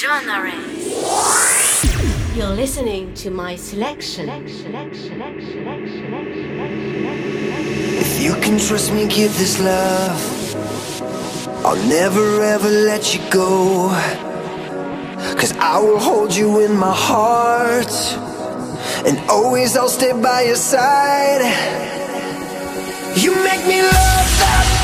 genres. You're listening to my selection. If you can trust me, give this love. I'll never ever let you go. Cause I will hold you in my heart. And always I'll stay by your side. You make me love that.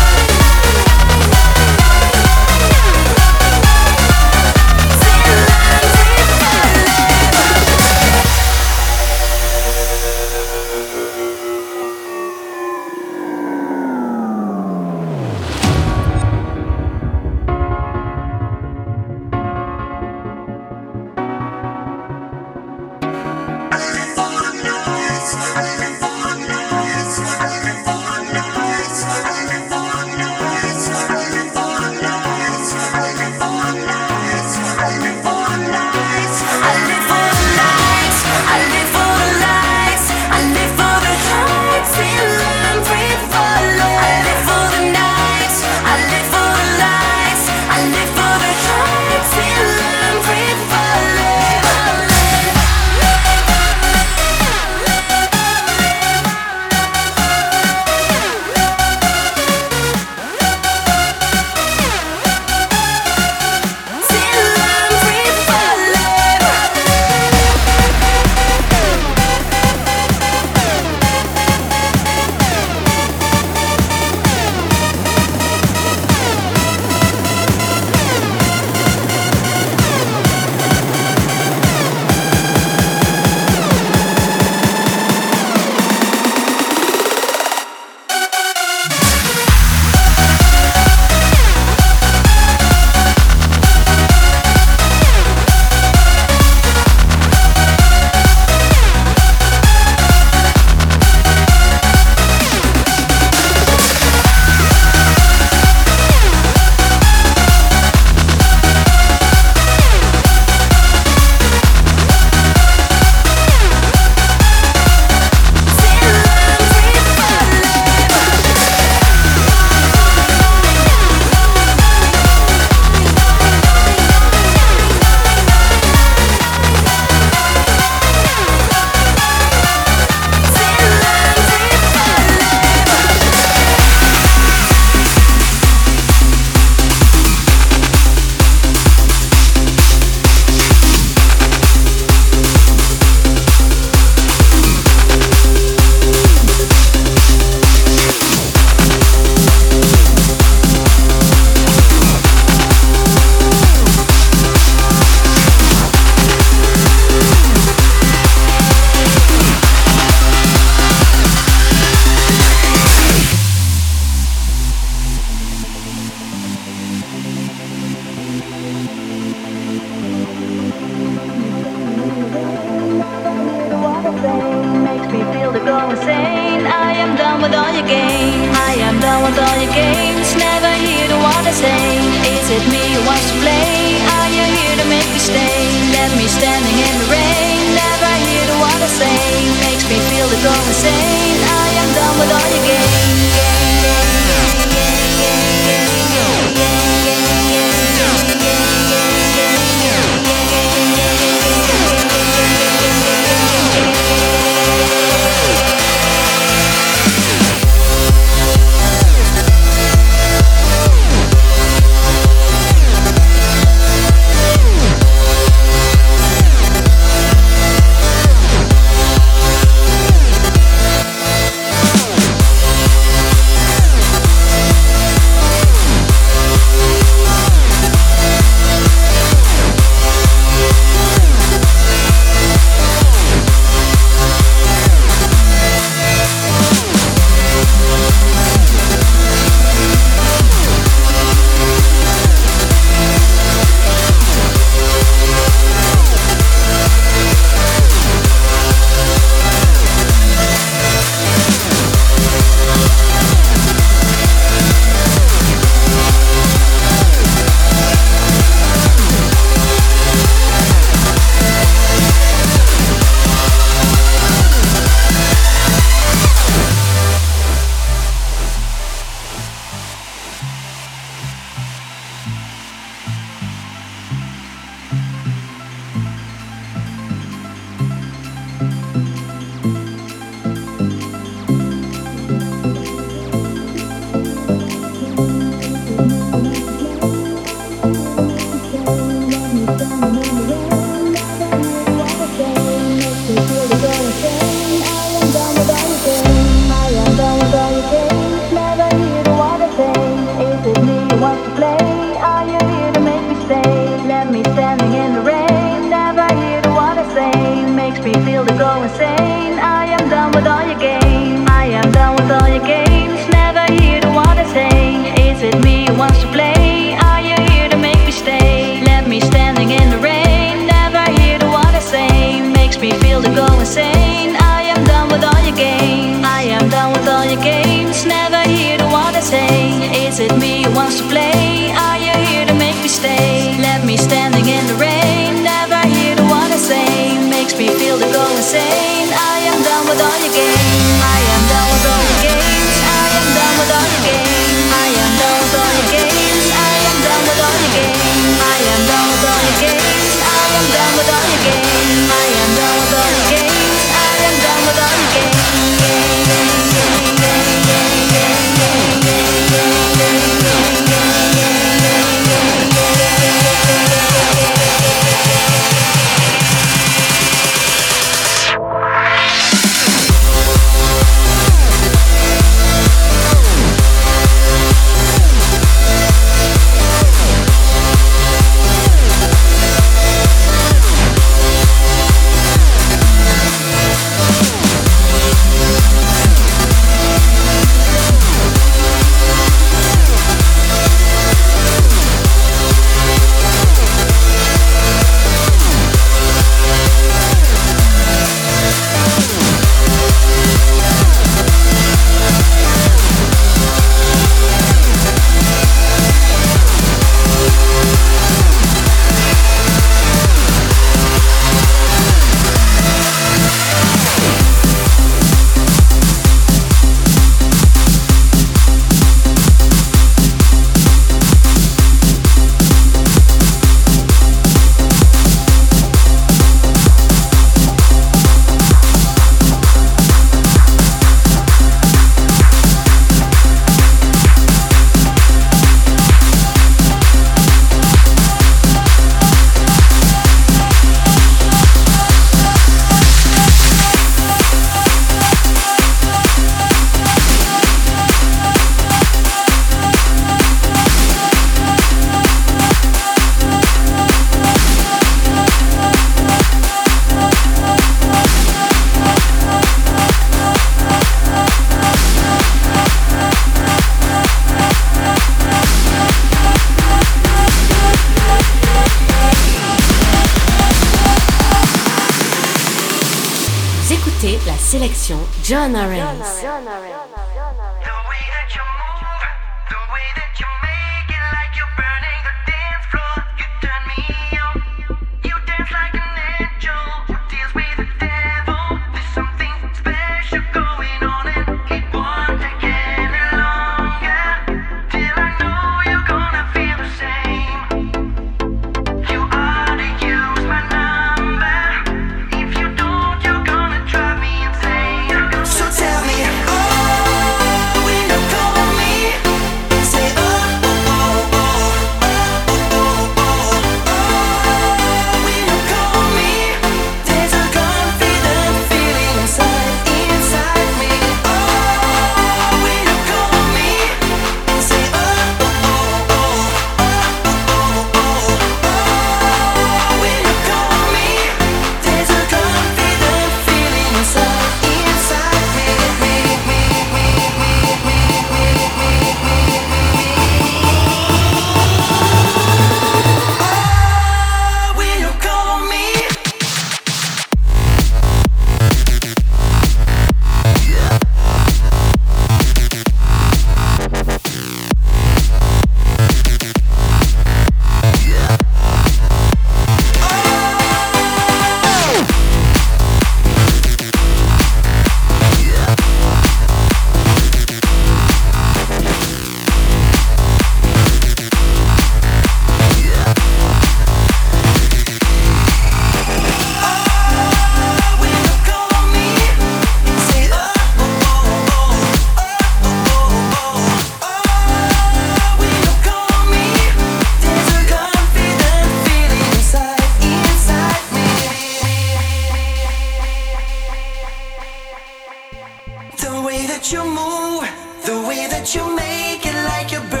that you make it like you're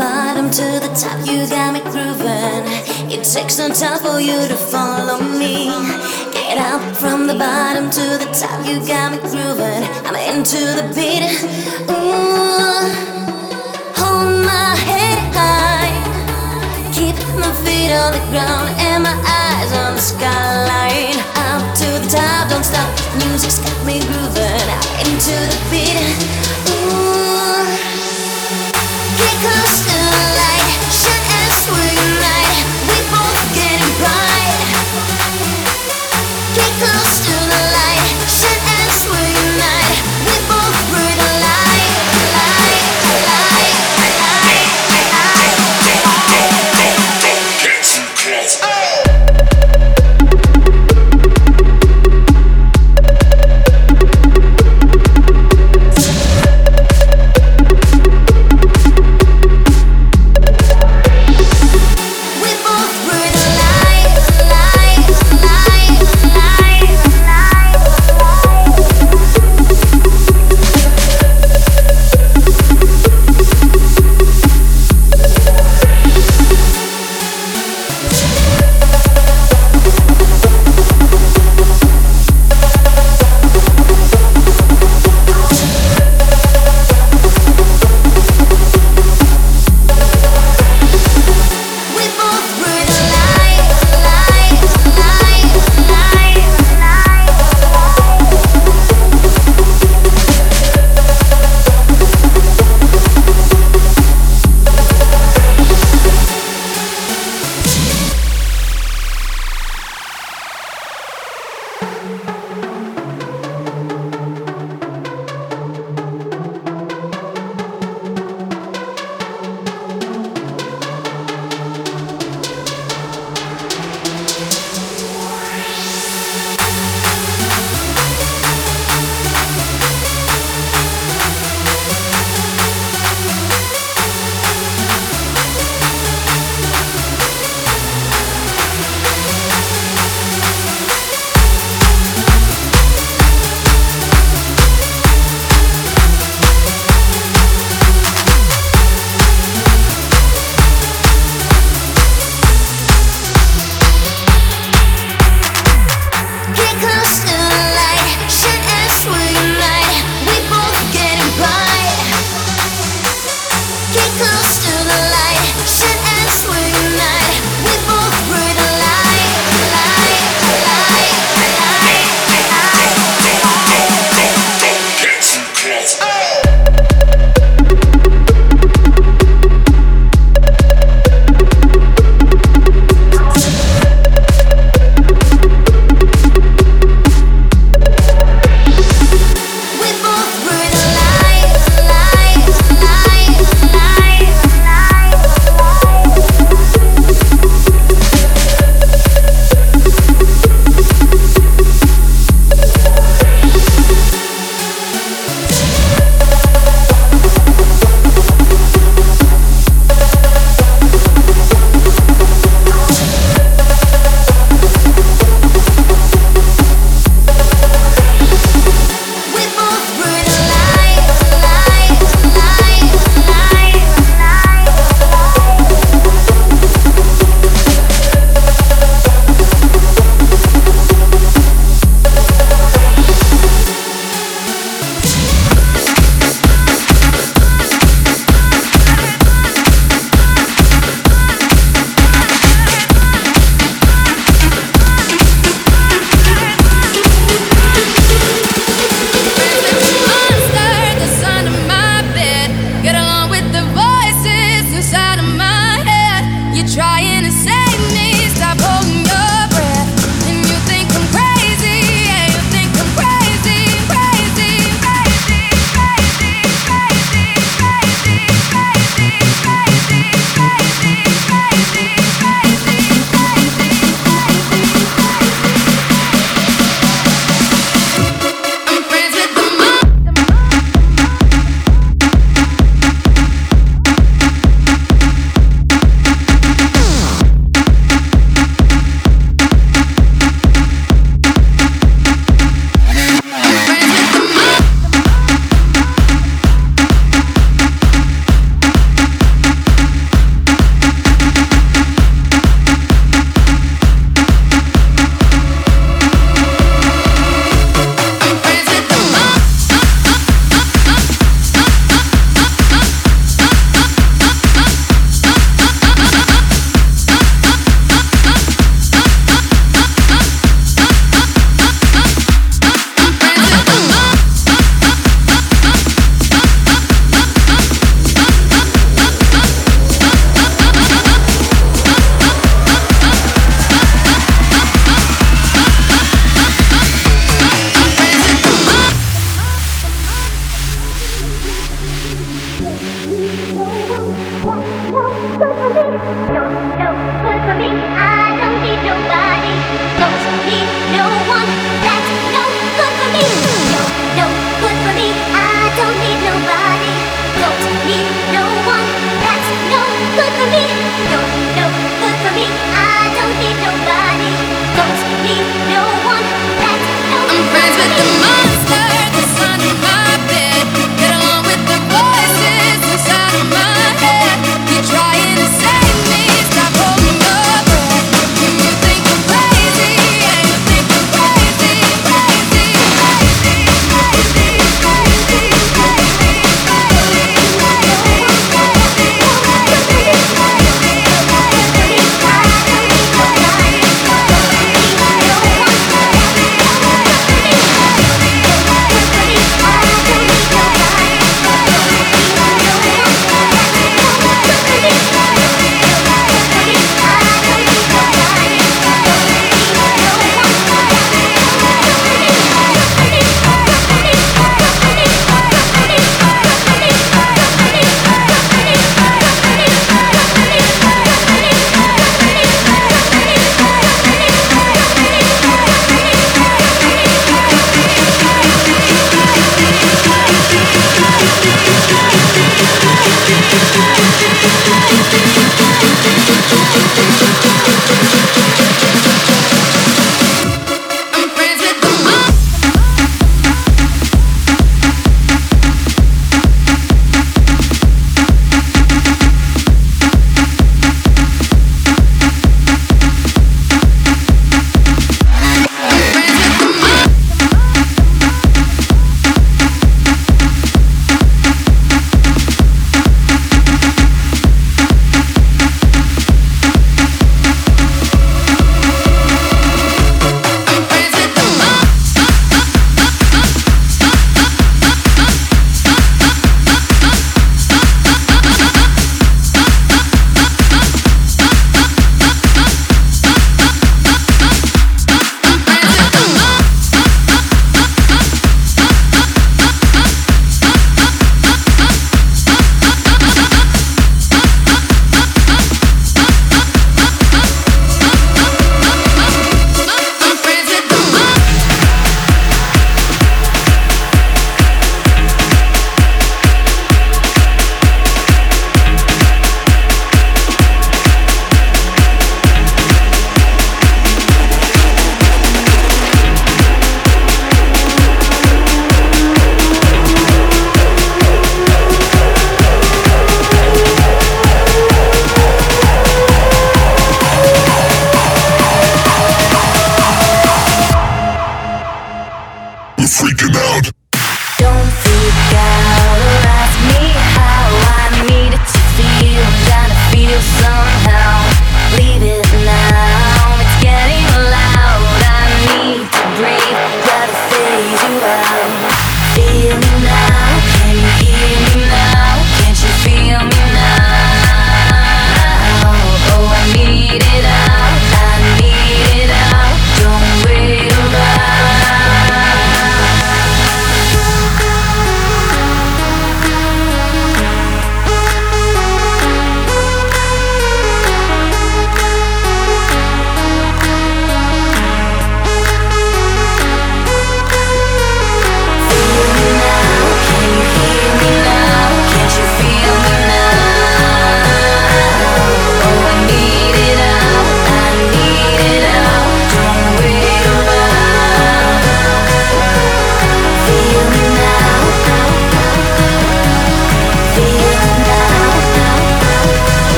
bottom to the top, you got me grooving. It takes some time for you to follow me. Get up from the bottom to the top, you got me grooving. I'm into the beat. Ooh, hold my head high, keep my feet on the ground and my eyes on the skyline. Up to the top, don't stop. Music's got me grooving. I'm into the beat. Cause.